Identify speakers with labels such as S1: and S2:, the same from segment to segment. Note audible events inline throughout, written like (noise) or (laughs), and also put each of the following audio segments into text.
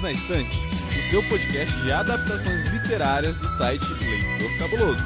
S1: Perdidos na Estante, o seu podcast de adaptações literárias do site Leitor Cabuloso.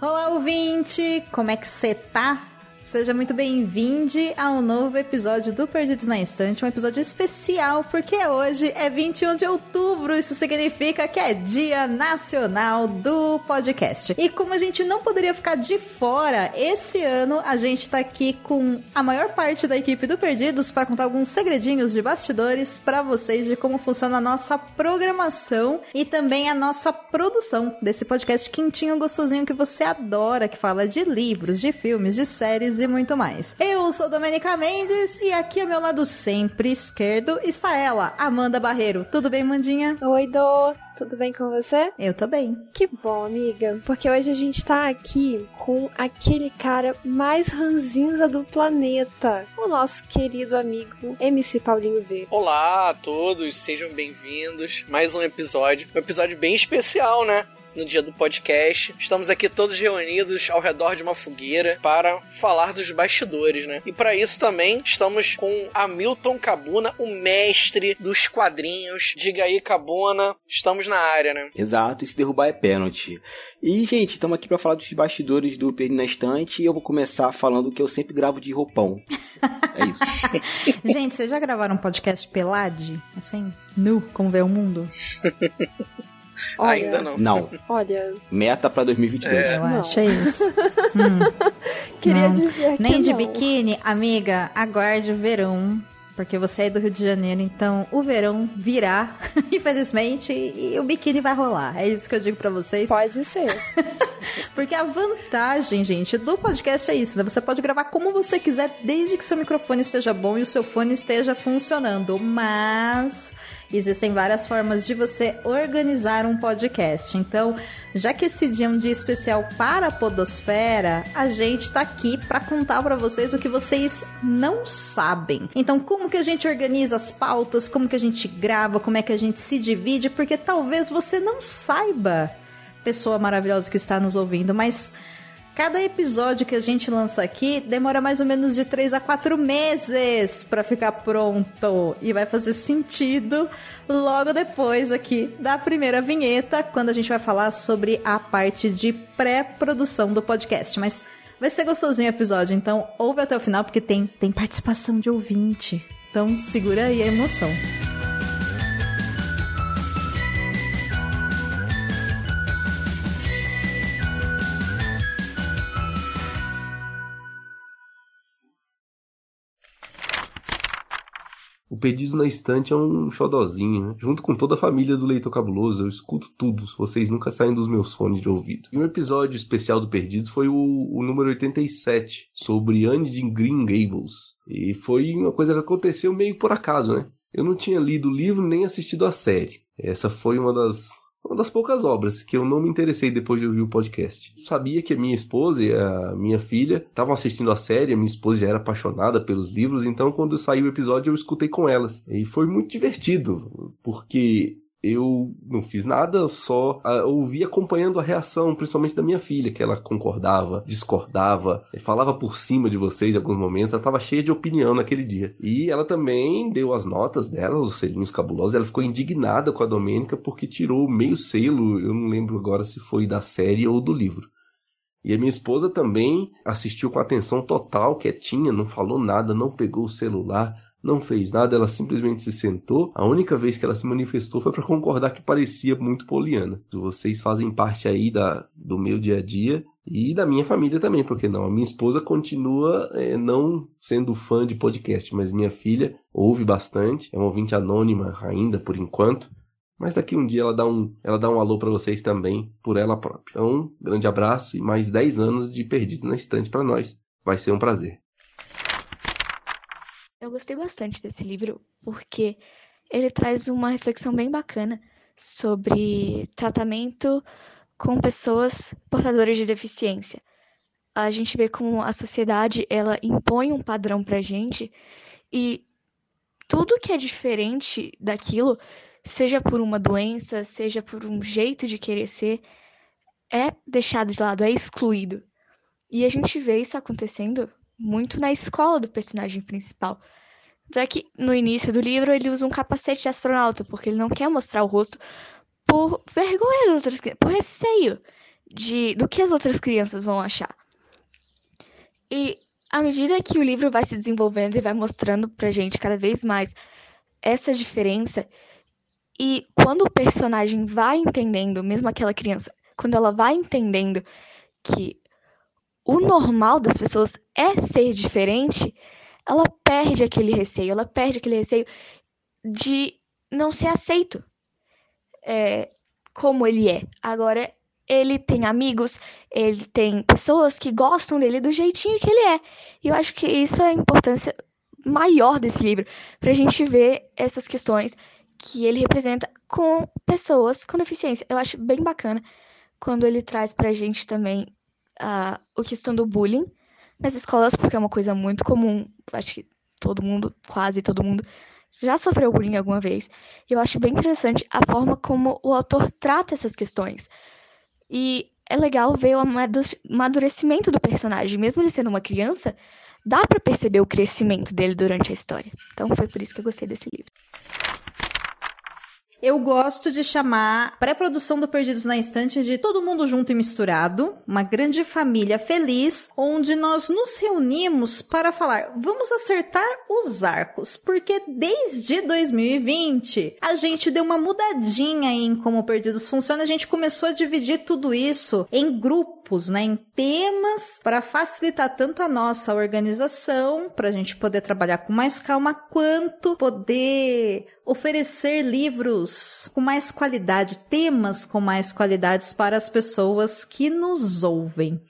S2: Olá, ouvinte! Como é que você tá? Seja muito bem-vindo a um novo episódio do Perdidos na Estante, um episódio especial, porque hoje é 21 de outubro, isso significa que é Dia Nacional do Podcast. E como a gente não poderia ficar de fora, esse ano a gente tá aqui com a maior parte da equipe do Perdidos para contar alguns segredinhos de bastidores para vocês de como funciona a nossa programação e também a nossa produção desse podcast quentinho, gostosinho que você adora, que fala de livros, de filmes, de séries e muito mais. Eu sou Domenica Mendes e aqui ao meu lado sempre esquerdo está ela, Amanda Barreiro. Tudo bem, Mandinha?
S3: Oi, Dô. Tudo bem com você?
S2: Eu tô bem.
S3: Que bom, amiga. Porque hoje a gente tá aqui com aquele cara mais ranzinza do planeta. O nosso querido amigo MC Paulinho V.
S4: Olá a todos, sejam bem-vindos. Mais um episódio. Um episódio bem especial, né? No dia do podcast. Estamos aqui todos reunidos ao redor de uma fogueira para falar dos bastidores, né? E para isso também estamos com Hamilton Cabuna, o mestre dos quadrinhos. Diga aí, Cabuna, estamos na área, né?
S5: Exato, e se derrubar é pênalti. E, gente, estamos aqui para falar dos bastidores do Perdi na Estante e eu vou começar falando que eu sempre gravo de roupão. É isso. (laughs)
S2: gente, vocês já gravaram um podcast pelade? Assim, nu, como vê o mundo? (laughs)
S4: Olha, Ainda não.
S5: Não.
S3: Olha.
S5: Meta pra 2022.
S2: É. Eu acho, é isso. hum. (laughs)
S3: Queria não. dizer que
S2: Nem de
S3: não.
S2: biquíni, amiga, aguarde o verão. Porque você é do Rio de Janeiro, então o verão virá, (laughs) infelizmente, e o biquíni vai rolar. É isso que eu digo para vocês.
S3: Pode ser. (laughs)
S2: Porque a vantagem, gente, do podcast é isso, né? Você pode gravar como você quiser, desde que seu microfone esteja bom e o seu fone esteja funcionando. Mas existem várias formas de você organizar um podcast. Então, já que esse dia é um dia especial para a Podosfera, a gente tá aqui para contar para vocês o que vocês não sabem. Então, como que a gente organiza as pautas, como que a gente grava, como é que a gente se divide, porque talvez você não saiba, pessoa maravilhosa que está nos ouvindo, mas Cada episódio que a gente lança aqui demora mais ou menos de 3 a 4 meses para ficar pronto e vai fazer sentido logo depois aqui da primeira vinheta, quando a gente vai falar sobre a parte de pré-produção do podcast. Mas vai ser gostosinho o episódio, então ouve até o final porque tem tem participação de ouvinte. Então segura aí a emoção.
S6: O Perdidos na Estante é um xodozinho, né? Junto com toda a família do Leitor Cabuloso, eu escuto tudo, vocês nunca saem dos meus fones de ouvido. E um episódio especial do Perdidos foi o, o número 87, sobre Anne de Green Gables. E foi uma coisa que aconteceu meio por acaso, né? Eu não tinha lido o livro nem assistido a série. Essa foi uma das uma das poucas obras que eu não me interessei depois de ouvir o podcast. Eu sabia que a minha esposa e a minha filha estavam assistindo a série, a minha esposa já era apaixonada pelos livros, então quando saiu o episódio eu escutei com elas. E foi muito divertido, porque eu não fiz nada, só uh, ouvi acompanhando a reação, principalmente da minha filha, que ela concordava, discordava, falava por cima de vocês em alguns momentos, ela estava cheia de opinião naquele dia. E ela também deu as notas dela, os selinhos cabulosos, ela ficou indignada com a Domênica porque tirou meio selo, eu não lembro agora se foi da série ou do livro. E a minha esposa também assistiu com atenção total, quietinha, não falou nada, não pegou o celular, não fez nada, ela simplesmente se sentou. A única vez que ela se manifestou foi para concordar que parecia muito poliana. Vocês fazem parte aí da, do meu dia a dia e da minha família também, porque não? A minha esposa continua é, não sendo fã de podcast, mas minha filha ouve bastante, é uma ouvinte anônima ainda por enquanto. Mas daqui um dia ela dá um, ela dá um alô para vocês também, por ela própria. Então, um grande abraço e mais 10 anos de Perdido na Estante para nós. Vai ser um prazer.
S7: Eu gostei bastante desse livro porque ele traz uma reflexão bem bacana sobre tratamento com pessoas portadoras de deficiência. A gente vê como a sociedade ela impõe um padrão pra gente e tudo que é diferente daquilo, seja por uma doença, seja por um jeito de querer ser, é deixado de lado, é excluído. E a gente vê isso acontecendo muito na escola do personagem principal. É que no início do livro ele usa um capacete de astronauta, porque ele não quer mostrar o rosto por vergonha das outras crianças, por receio de, do que as outras crianças vão achar. E à medida que o livro vai se desenvolvendo e vai mostrando pra gente cada vez mais essa diferença, e quando o personagem vai entendendo, mesmo aquela criança, quando ela vai entendendo que o normal das pessoas é ser diferente, ela perde aquele receio, ela perde aquele receio de não ser aceito é, como ele é. Agora, ele tem amigos, ele tem pessoas que gostam dele do jeitinho que ele é. E eu acho que isso é a importância maior desse livro, pra gente ver essas questões que ele representa com pessoas com deficiência. Eu acho bem bacana quando ele traz pra gente também a a questão do bullying nas escolas, porque é uma coisa muito comum. Acho que todo mundo, quase todo mundo, já sofreu bullying alguma vez. E eu acho bem interessante a forma como o autor trata essas questões. E é legal ver o amadurecimento do personagem. Mesmo ele sendo uma criança, dá para perceber o crescimento dele durante a história. Então foi por isso que eu gostei desse livro.
S2: Eu gosto de chamar pré-produção do Perdidos na Estante de todo mundo junto e misturado, uma grande família feliz, onde nós nos reunimos para falar, vamos acertar os arcos, porque desde 2020 a gente deu uma mudadinha em como Perdidos funciona, a gente começou a dividir tudo isso em grupos, né, em temas para facilitar tanto a nossa organização, para a gente poder trabalhar com mais calma, quanto poder oferecer livros com mais qualidade, temas com mais qualidades para as pessoas que nos ouvem.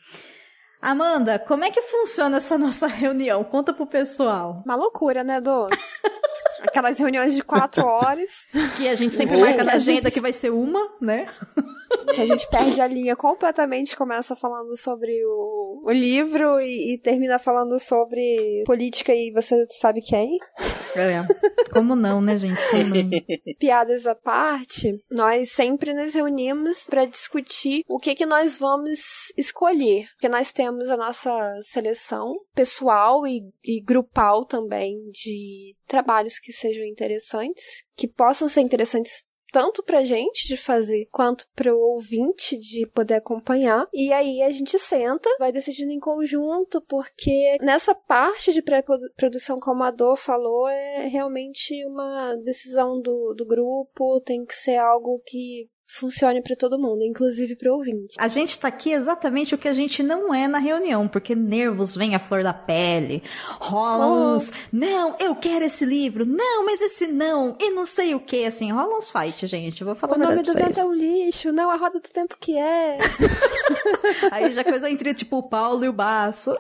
S2: Amanda, como é que funciona essa (laughs) nossa reunião? Conta pro pessoal.
S3: Uma loucura, né, Dô? (laughs) Aquelas reuniões de quatro horas.
S2: Que a gente sempre marca na agenda gente... que vai ser uma, né? (laughs)
S3: Que a gente perde a linha completamente, começa falando sobre o, o livro e, e, termina falando sobre política e você sabe quem.
S2: É. Como não, né, gente? (laughs)
S3: Piadas à parte, nós sempre nos reunimos para discutir o que que nós vamos escolher. Porque nós temos a nossa seleção pessoal e, e grupal também de trabalhos que sejam interessantes, que possam ser interessantes tanto pra gente de fazer quanto pro ouvinte de poder acompanhar. E aí a gente senta, vai decidindo em conjunto, porque nessa parte de pré-produção, como a Dor falou, é realmente uma decisão do, do grupo, tem que ser algo que funcione para todo mundo, inclusive para o ouvinte.
S2: A gente tá aqui exatamente o que a gente não é na reunião, porque nervos vêm à flor da pele, rola oh. uns, não, eu quero esse livro, não, mas esse não, e não sei o que, assim, rola uns fight, gente, vou falar
S3: O nome do vento é um lixo, não, a roda do tempo que é. (laughs)
S2: Aí já coisa entre, tipo, o Paulo e o Baço.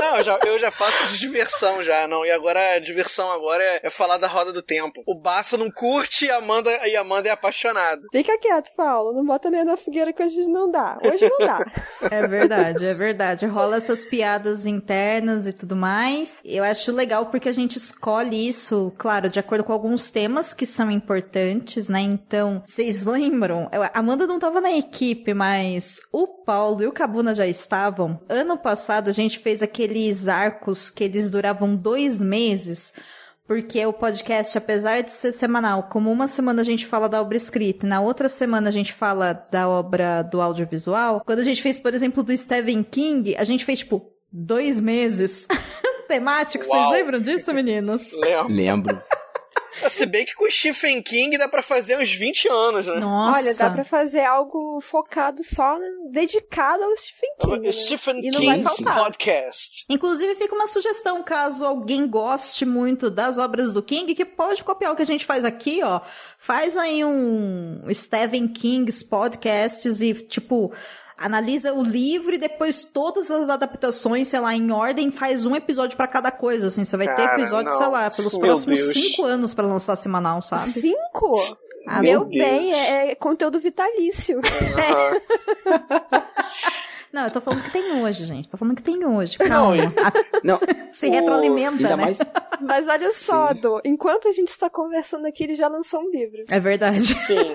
S4: Não, eu já, eu já faço de diversão já, não. E agora a diversão agora é, é falar da roda do tempo. O Bassa não curte e a Amanda, e a Amanda é apaixonada.
S3: Fica quieto, Paulo. Não bota nem na fogueira que hoje não dá. Hoje não dá. (laughs)
S2: é verdade, é verdade. Rola essas piadas internas e tudo mais. Eu acho legal porque a gente escolhe isso, claro, de acordo com alguns temas que são importantes, né? Então, vocês (laughs) lembram? A Amanda não tava na equipe, mas o Paulo e o Cabuna já estavam. Ano passado a gente fez aquele aqueles arcos que eles duravam dois meses, porque o podcast, apesar de ser semanal, como uma semana a gente fala da obra escrita, na outra semana a gente fala da obra do audiovisual, quando a gente fez, por exemplo, do Stephen King, a gente fez, tipo, dois meses (laughs) temáticos. Vocês lembram disso, meninos?
S4: Lembro.
S5: Lembro.
S4: Se bem que com o Stephen King dá para fazer uns 20 anos, né?
S3: Nossa. Olha, dá para fazer algo focado só, dedicado ao Stephen King.
S4: Né? Stephen King Podcast.
S2: Inclusive, fica uma sugestão, caso alguém goste muito das obras do King, que pode copiar o que a gente faz aqui, ó. Faz aí um Stephen King's Podcasts e, tipo, analisa o livro e depois todas as adaptações, sei lá, em ordem, faz um episódio para cada coisa, assim. Você vai Cara, ter episódio, não. sei lá, pelos Meu próximos Deus. cinco anos para lançar semanal, sabe?
S3: Cinco? Ah, Meu bem, é, é, conteúdo vitalício. (laughs)
S2: Uhum. Não, eu tô falando que tem hoje, gente. Tô falando que tem hoje. Calma.
S5: Não. (laughs)
S2: Se o... retroalimenta, né? Mais...
S3: Mas olha só, Dô, enquanto a gente está conversando aqui, ele já lançou um livro.
S2: É verdade.
S4: Sim.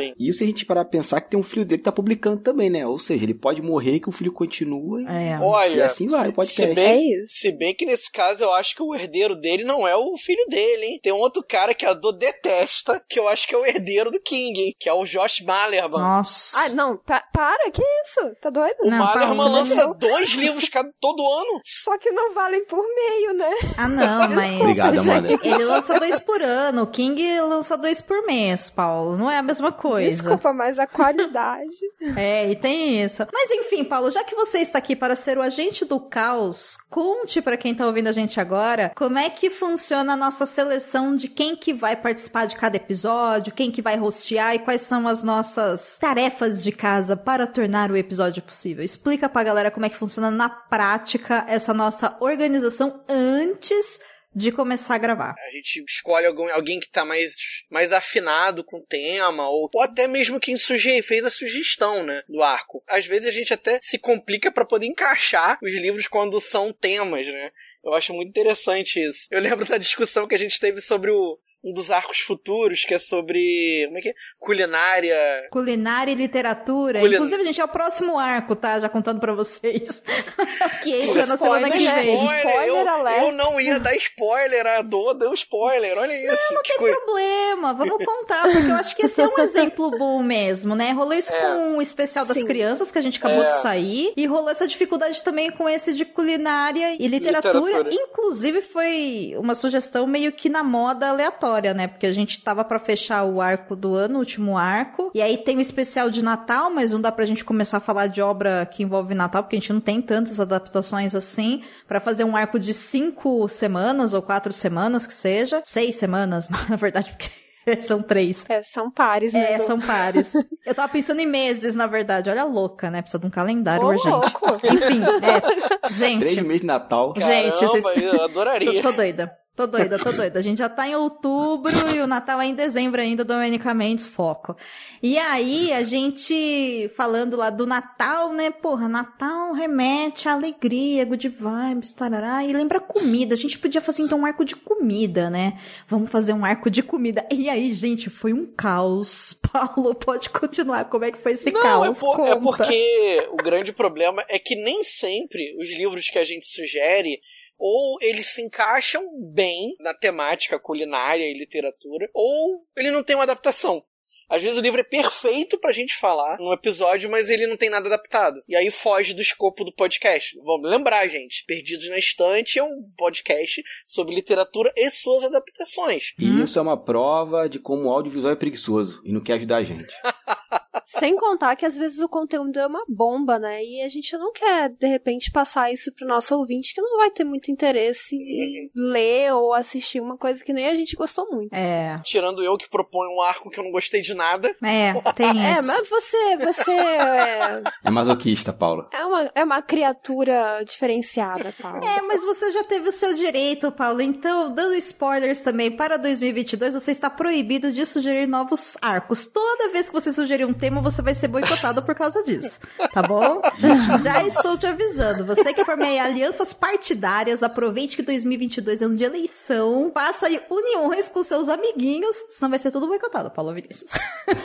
S4: Sim.
S5: Isso a gente parar pra pensar que tem um filho dele que tá publicando também, né? Ou seja, ele pode morrer que o filho continua e,
S2: É.
S5: e
S4: Olha,
S5: assim vai, o
S4: se bem,
S3: É
S4: se bem que nesse caso eu acho que o herdeiro dele não é o filho dele, hein? Tem um outro cara que a Dor detesta, que eu acho que é o herdeiro do King, hein? Que é o Josh Malerman.
S2: Nossa.
S3: Ah, não, pa- para, que isso? Tá doido?
S4: O
S2: Não,
S4: Malerman lança
S3: não.
S4: dois livros cada, todo ano.
S3: Só que não valem por meio, né?
S2: Ah, não, (laughs) mas.
S5: Amanda.
S2: Ele lança dois por ano, o King lança dois por mês, Paulo. Não é a mesma coisa.
S3: Desculpa, mas a qualidade. (laughs)
S2: É, e tem isso. Mas enfim, Paulo, já que você está aqui para ser o agente do caos, conte para quem tá ouvindo a gente agora como é que funciona a nossa seleção de quem que vai participar de cada episódio, quem que vai hostear e quais são as nossas tarefas de casa para tornar o episódio possível. Explica pra galera como é que funciona na prática essa nossa organização antes de começar a gravar.
S4: A gente escolhe algum, alguém que tá mais, mais afinado com o tema, ou, ou até mesmo quem suge, fez a sugestão, né, do arco. Às vezes a gente até se complica para poder encaixar os livros quando são temas, né. Eu acho muito interessante isso. Eu lembro da discussão que a gente teve sobre o, um dos arcos futuros, que é sobre. Como é que é? Culinária.
S2: Culinária e literatura.
S4: Culin-
S2: Inclusive, gente, é o próximo arco, tá? Já contando pra vocês. (laughs) que entra na semana que
S3: né?
S2: vem.
S3: Spoiler
S4: eu,
S3: alert.
S4: eu não ia dar spoiler, a Dô deu spoiler, olha isso.
S2: Não
S4: que
S2: tem
S4: coi-
S2: problema, vamos contar, porque eu acho que esse é um (laughs) exemplo bom mesmo, né? Rolou isso
S4: É.
S2: com o especial das
S3: Sim.
S2: crianças, que a gente acabou
S4: É.
S2: de sair, e rolou essa dificuldade também com esse de culinária e literatura.
S4: Literatura.
S2: Inclusive, foi uma sugestão meio que na moda aleatória, né? Porque a gente tava pra fechar o arco do ano, o último arco, e aí tem o especial de Natal, mas não dá pra gente começar a falar de obra que envolve Natal, porque a gente não tem tantas adaptações assim, pra fazer um arco de cinco semanas ou quatro semanas que seja, seis semanas, (laughs) na verdade, porque (laughs) são três.
S3: É, são pares, né?
S2: É, são pares. (laughs) Eu tava pensando em meses, na verdade. Olha a louca, né? Precisa de um calendário
S3: Ô,
S2: urgente.
S3: louco.
S2: Enfim, é. Gente,
S5: Três meses de Natal.
S2: Gente,
S4: Caramba,
S2: vocês-
S4: eu adoraria.
S2: Tô, tô doida. Tô doida, tô doida. A gente já tá em outubro e o Natal é em dezembro ainda, domenicamente, foco. E aí, a gente falando lá do Natal, né? Porra, Natal remete à alegria, good vibes, tarará, e lembra comida. A gente podia fazer então um arco de comida, né? Vamos fazer um arco de comida. E aí, gente, foi um caos. (laughs) Paulo, pode continuar. Como é que foi esse
S4: Não,
S2: caos?
S4: é, por- é porque o grande problema é que nem sempre os livros que a gente sugere ou eles se encaixam bem na temática culinária e literatura, ou ele não tem uma adaptação. Às vezes o livro é perfeito pra gente falar num episódio, mas ele não tem nada adaptado. E aí foge do escopo do podcast. Vamos lembrar, gente, Perdidos na Estante é um podcast sobre literatura e suas adaptações.
S5: E isso é uma prova de como o audiovisual é preguiçoso e não quer ajudar a gente. (laughs)
S3: Sem contar que às vezes o conteúdo é uma bomba, né? E a gente não quer, de repente, passar isso pro nosso ouvinte que não vai ter muito interesse em ler ou assistir uma coisa que nem a gente gostou muito.
S2: É,
S4: Tirando eu que proponho um arco que eu não gostei de nada.
S2: é, tem (laughs)
S3: É,
S2: isso.
S3: mas você, você é, (laughs)
S5: É masoquista, Paula.
S3: é uma, é uma criatura diferenciada, Paulo.
S2: É, mas você já teve o seu direito, Paulo. Então, dando spoilers também, para 2022 você está proibido de sugerir novos arcos. Toda vez que você sugerir um tema, você vai ser boicotado por causa disso. Tá bom? (laughs) Já estou te avisando. Você que forma aí alianças partidárias, aproveite que 2022 é ano de eleição. Faça aí uniões com seus amiguinhos, senão vai ser tudo boicotado, Paulo Vinícius.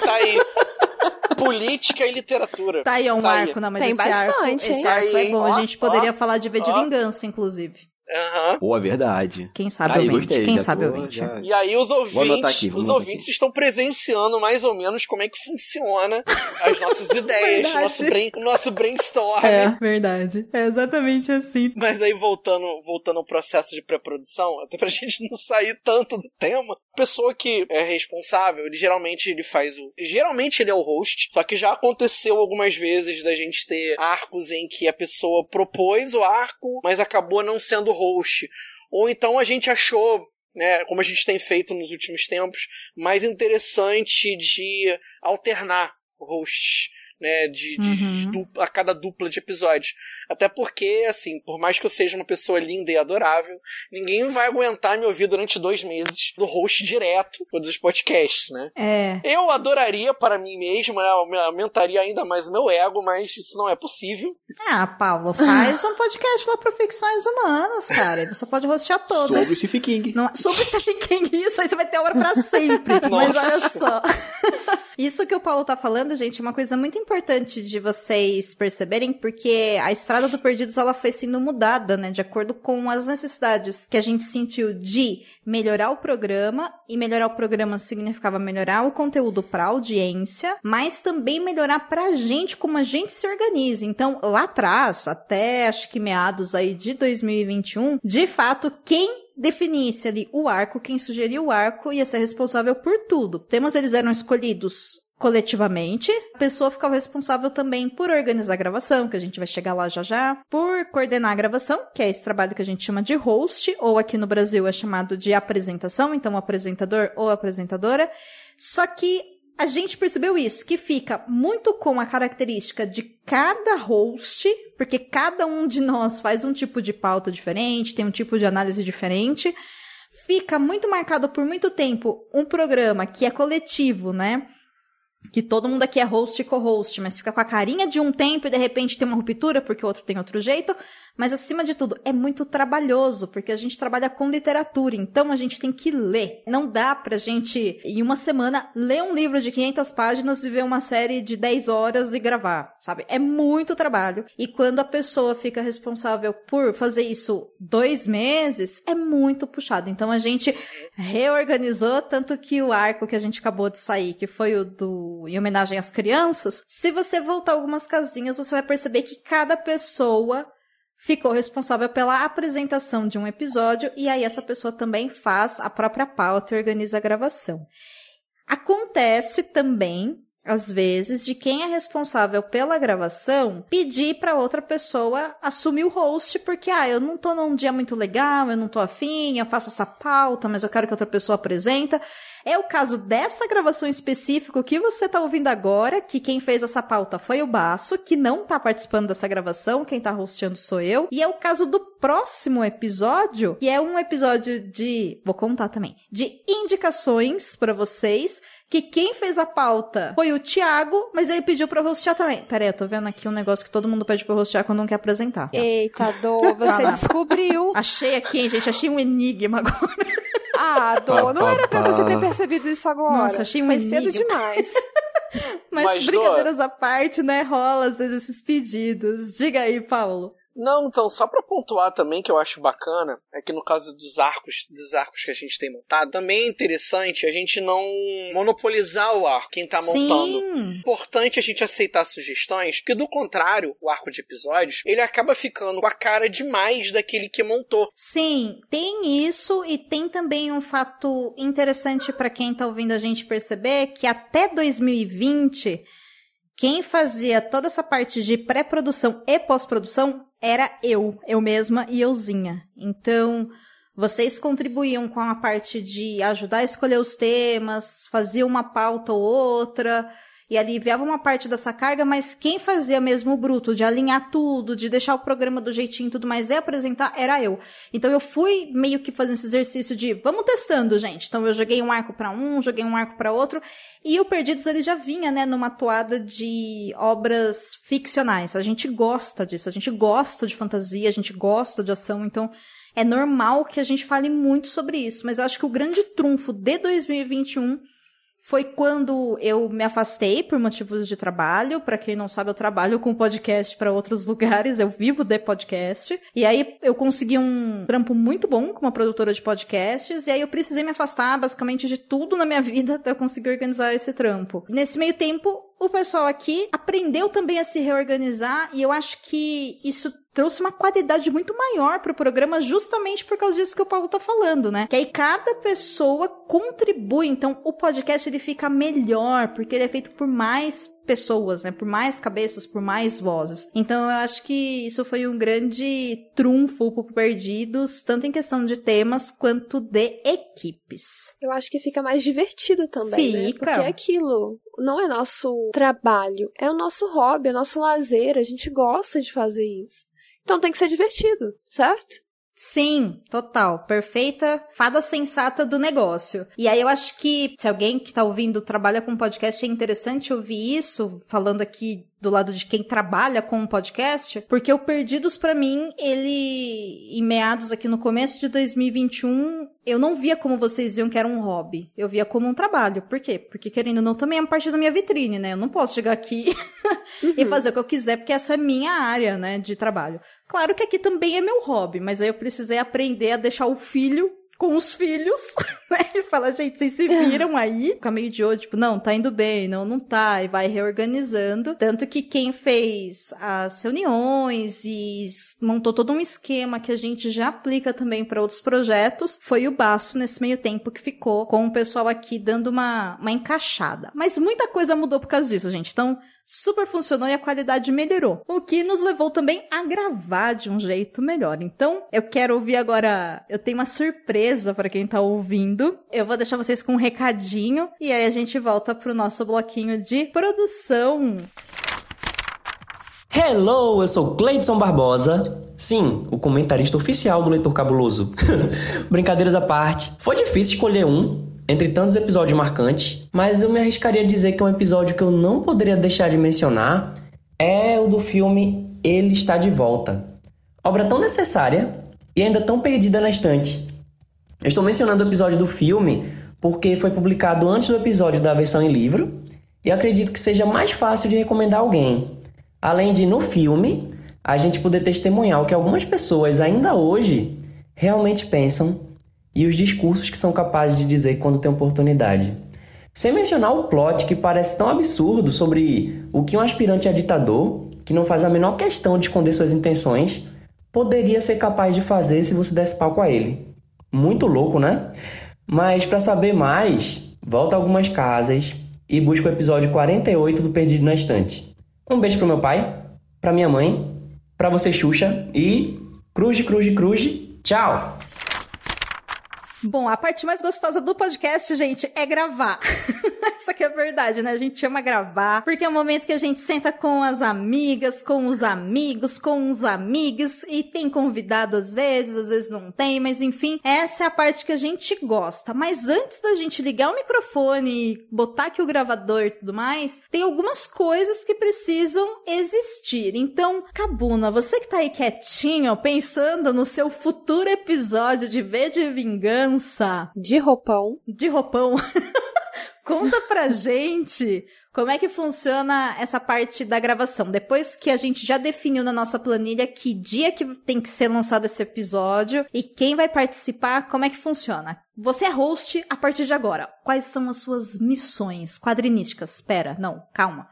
S4: Tá aí. Política e literatura.
S2: Tá aí, é um
S4: Tá aí.
S2: arco, não, mas
S3: Tem
S2: esse arco,
S3: bastante,
S2: esse
S3: hein?
S2: arco
S4: Tá aí,
S2: é bom.
S4: ó,
S2: A gente poderia
S4: ó,
S2: falar de V de
S4: ó.
S2: Vingança, inclusive.
S4: Aham.
S5: Pô, é verdade.
S2: Quem sabe
S5: Aí,
S2: ouvinte,
S5: gostei.
S2: quem sabe
S5: tô-
S2: ouvinte.
S5: já-
S4: E aí os ouvintes,
S5: aqui,
S4: os ouvintes
S5: aqui.
S4: estão presenciando mais ou menos como é que funciona as nossas (laughs) ideias, nosso, brain, nosso brainstorm.
S2: verdade. É exatamente assim.
S4: Mas aí voltando, voltando ao processo de pré-produção, até pra (laughs) gente não sair tanto do tema, a pessoa que é responsável, ele geralmente ele faz o, geralmente ele é o host, só que já aconteceu algumas vezes da gente ter arcos em que a pessoa propôs o arco, mas acabou não sendo host. Ou então a gente achou né, como a gente tem feito nos últimos tempos, mais interessante de alternar hosts, né, de, de
S2: Uhum.
S4: dupla- a cada dupla de episódios. Até porque, assim, por mais que eu seja uma pessoa linda e adorável, ninguém vai aguentar me ouvir durante dois meses do host direto dos podcasts, né?
S2: É.
S4: Eu adoraria para mim mesmo, né, eu aumentaria ainda mais o meu ego, mas isso não é possível.
S2: Ah, Paulo, faz um podcast lá pro Ficções Humanas, cara. E Você pode rostear todos.
S5: Sobre o Stephen King.
S2: Não, sobre Stephen King, isso aí você vai ter obra pra sempre. (laughs) Mas olha só. Isso que o Paulo tá falando, gente, é uma coisa muito importante de vocês perceberem, porque a estrada do Perdidos ela foi sendo mudada, né, de acordo com as necessidades que a gente sentiu de melhorar o programa, e melhorar o programa significava melhorar o conteúdo para audiência, mas também melhorar pra gente como a gente se organiza. Então, lá atrás, até acho que meados aí de 2021, de fato, quem definisse ali o arco, quem sugeriu o arco ia ser responsável por tudo. Temas eles eram escolhidos coletivamente. A pessoa ficava responsável também por organizar a gravação, que a gente vai chegar lá já já, por coordenar a gravação, que é esse trabalho que a gente chama de host, ou aqui no Brasil é chamado de apresentação, então o apresentador ou apresentadora. Só que a gente percebeu isso, que fica muito com a característica de cada host, porque cada um de nós faz um tipo de pauta diferente, tem um tipo de análise diferente. Fica muito marcado por muito tempo um programa que é coletivo, né? que todo mundo aqui é host e co-host, mas fica com a carinha de um tempo e de repente tem uma ruptura porque o outro tem outro jeito. Mas acima de tudo, é muito trabalhoso, porque a gente trabalha com literatura, então a gente tem que ler. Não dá pra gente, em uma semana, ler um livro de 500 páginas e ver uma série de 10 horas e gravar, sabe? É muito trabalho. E quando a pessoa fica responsável por fazer isso dois meses, é muito puxado. Então a gente reorganizou, tanto que o arco que a gente acabou de sair, que foi o do em homenagem às crianças, se você voltar algumas casinhas, você vai perceber que cada pessoa ficou responsável pela apresentação de um episódio e aí essa pessoa também faz a própria pauta e organiza a gravação. Acontece também às vezes, de quem é responsável pela gravação pedir para outra pessoa assumir o host, porque, ah, eu não tô num dia muito legal, eu não tô afim, eu faço essa pauta, mas eu quero que outra pessoa apresenta. É o caso dessa gravação específica que você tá ouvindo agora, que quem fez essa pauta foi o Baço, que não tá participando dessa gravação, quem tá hosteando sou eu. E é o caso do próximo episódio, que é um episódio de, vou contar também, de indicações para vocês que quem fez a pauta foi o Thiago, mas ele pediu pra rostear também. Peraí, eu tô vendo aqui um negócio que todo mundo pede pra rostear quando não quer apresentar.
S3: Eita, Dô, você descobriu. (laughs)
S2: Achei aqui, hein, gente, achei um enigma agora.
S3: Ah, Dô, não era pra você ter percebido isso agora.
S2: Nossa, achei um
S3: Foi
S2: enigma.
S3: cedo demais. (laughs)
S2: Mas,
S4: Mas,
S2: brincadeiras à parte, né, rola às vezes esses pedidos. Diga aí, Paulo.
S4: Não, então, só pra pontuar também que eu acho bacana, é que no caso dos arcos, dos arcos que a gente tem montado, também é interessante a gente não monopolizar o arco, quem tá montando.
S2: Sim.
S4: Importante a gente aceitar sugestões, porque do contrário, o arco de episódios, ele acaba ficando com a cara demais daquele que montou.
S2: Sim, tem isso e tem também um fato interessante para quem tá ouvindo a gente perceber que até 2020 quem fazia toda essa parte de pré-produção e pós-produção era eu, eu mesma e euzinha. Então, vocês contribuíam com a parte de ajudar a escolher os temas, fazia uma pauta ou outra, e aliviava uma parte dessa carga, mas quem fazia mesmo o bruto, de alinhar tudo, de deixar o programa do jeitinho e tudo mais, e apresentar, era eu. Então eu fui meio que fazendo esse exercício de, vamos testando, gente. Então eu joguei um arco para um, joguei um arco para outro, e o Perdidos ele já vinha, né, numa toada de obras ficcionais. A gente gosta disso, a gente gosta de fantasia, a gente gosta de ação, então é normal que a gente fale muito sobre isso. Mas eu acho que o grande trunfo de 2021 foi quando eu me afastei por motivos de trabalho. Para quem não sabe, eu trabalho com podcast para outros (laughs) lugares, eu vivo de podcast. E aí eu consegui um trampo muito bom com uma produtora de podcasts, e aí eu precisei me afastar basicamente de tudo na minha (laughs) vida até eu conseguir organizar esse trampo. Nesse meio tempo, o pessoal aqui aprendeu também a se reorganizar e eu acho que isso trouxe uma qualidade muito maior pro programa justamente por causa disso que o Paulo tá falando, né? Que aí cada pessoa contribui, então o podcast ele fica melhor porque ele é feito por mais pessoas, né? Por mais cabeças, por mais vozes. Então eu acho que isso foi um grande trunfo pro Perdidos, tanto em questão de temas quanto de equipes.
S3: Eu acho que fica mais divertido também, né?
S2: Fica.
S3: Porque é aquilo não é nosso trabalho, é o nosso hobby, é o nosso lazer, a gente gosta de fazer isso. Então tem que ser divertido, certo?
S2: Sim, total. Perfeita fada sensata do negócio. E aí eu acho que se alguém que tá ouvindo trabalha com podcast é interessante ouvir isso, falando aqui do lado de quem trabalha com um podcast, porque o Perdidos para mim, ele em meados aqui no começo de 2021, eu não via como vocês viam que era um hobby. Eu via como um trabalho. Por quê? Porque querendo ou não, também é uma parte da minha vitrine, né? Eu não posso chegar aqui (laughs) uhum. e fazer o que eu quiser, porque essa é minha área, né, de trabalho. Claro que aqui também é meu hobby, mas aí eu precisei aprender a deixar o filho com os filhos, (laughs) né? Ele fala, gente, vocês se viram aí? Fica meio de olho, tipo, não, tá indo bem, não, não tá, e vai reorganizando. Tanto que quem fez as reuniões e montou todo um esquema que a gente já aplica também para outros projetos foi o Baço nesse meio tempo que ficou com o pessoal aqui dando uma, uma encaixada. Mas muita coisa mudou por causa disso, gente. Então, super funcionou e a qualidade melhorou. O que nos levou também a gravar de um jeito melhor. Então, eu quero ouvir agora. Eu tenho uma surpresa para quem tá ouvindo. Eu vou deixar vocês com um recadinho e aí a gente volta pro nosso bloquinho de produção.
S8: Hello, eu sou Cleidson Barbosa. Sim, o comentarista oficial do Leitor Cabuloso. (laughs) Brincadeiras à parte, foi difícil escolher um, entre tantos episódios marcantes, mas eu me arriscaria a dizer que um episódio que eu não poderia deixar de mencionar é o do filme Ele Está de Volta. Obra tão necessária e ainda tão perdida na estante. Eu estou mencionando o episódio do filme porque foi publicado antes do episódio da versão em livro e acredito que seja mais fácil de recomendar alguém. Além de, no filme, a gente poder testemunhar o que algumas pessoas ainda hoje realmente pensam e os discursos que são capazes de dizer quando tem oportunidade. Sem mencionar o plot que parece tão absurdo sobre o que um aspirante a ditador, que não faz a menor questão de esconder suas intenções, poderia ser capaz de fazer se você desse palco a ele. Muito louco, né? Mas para saber mais, volta a algumas casas e busca o episódio 48 do Perdido na Estante. Um beijo pro meu pai, pra minha mãe, pra você Xuxa e cruz, cruz, cruz, tchau!
S2: Bom, a parte mais gostosa do podcast, gente, é gravar. (laughs) Essa que é a verdade, né? A gente ama gravar, porque é o momento que a gente senta com as amigas, com os amigos, com os amigos, e tem convidado às vezes, às vezes não tem, mas enfim, essa é a parte que a gente gosta. Mas antes da gente ligar o microfone e botar aqui o gravador e tudo mais, tem algumas coisas que precisam existir. Então, Cabuna, você que tá aí quietinho, pensando no seu futuro episódio de V de Vingança.
S3: De roupão.
S2: De roupão. (laughs) Conta pra gente como é que funciona essa parte da gravação. Depois que a gente já definiu na nossa planilha que dia que tem que ser lançado esse episódio e quem vai participar, como é que funciona? Você é host a partir de agora. Quais são as suas missões quadrinísticas? Espera, não, calma.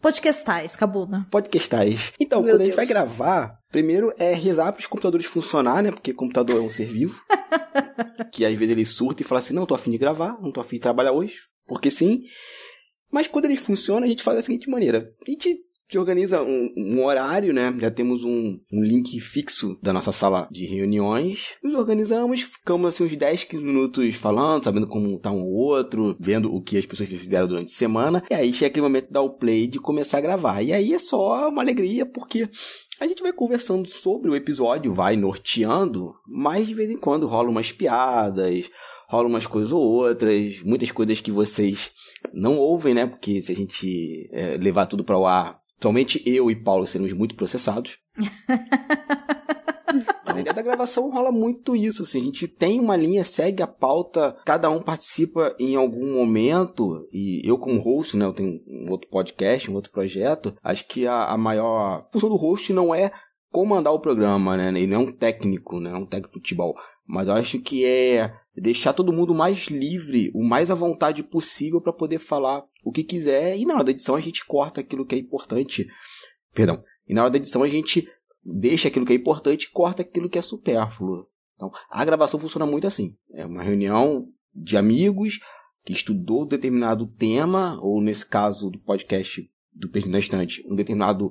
S2: Podcastais, Cabuna.
S5: Podcastais. Então, Meu quando Deus. a gente vai gravar, primeiro é rezar para os computadores funcionar, né? Porque computador é um ser vivo. (laughs) que às vezes ele surta e fala assim: não, tô afim de gravar, não tô afim de trabalhar hoje porque sim. Mas quando ele funciona, a gente faz da seguinte maneira: a gente te organiza um, um, horário, né? Já temos um, um, link fixo da nossa sala de reuniões. Nos organizamos, ficamos assim uns 10, 15 minutos falando, sabendo como tá um ou outro, vendo o que as pessoas fizeram durante a semana. E aí chega aquele momento de dar o play de começar a gravar. E aí é só uma alegria, porque a gente vai conversando sobre o episódio, vai norteando, mas de vez em quando rola umas piadas, rola umas coisas ou outras, muitas coisas que vocês não ouvem, né? Porque se a gente é, levar tudo para o ar, somente eu e Paulo seremos muito processados. (laughs) Na da gravação rola muito isso, assim, a gente tem uma linha, segue a pauta, cada um participa em algum momento, e eu como host, né, eu tenho um outro podcast, um outro projeto, acho que a, a maior função do host não é comandar o programa, né, ele não é um técnico, né, é um técnico de futebol, mas eu acho que é deixar todo mundo mais livre, o mais à vontade possível para poder falar o que quiser. E na hora da edição a gente corta aquilo que é importante. Perdão. E na hora da edição a gente deixa aquilo que é importante e corta aquilo que é supérfluo. Então, a gravação funciona muito assim. É uma reunião de amigos que estudou determinado tema, ou nesse caso do podcast do Perdido na Estante, um determinado